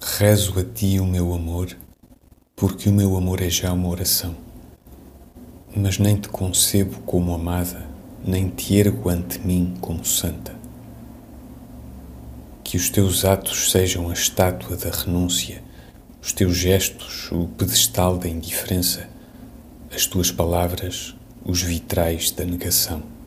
Rezo a ti o meu amor, porque o meu amor é já uma oração. Mas nem te concebo como amada, nem te ergo ante mim como santa. Que os teus atos sejam a estátua da renúncia, os teus gestos o pedestal da indiferença, as tuas palavras os vitrais da negação.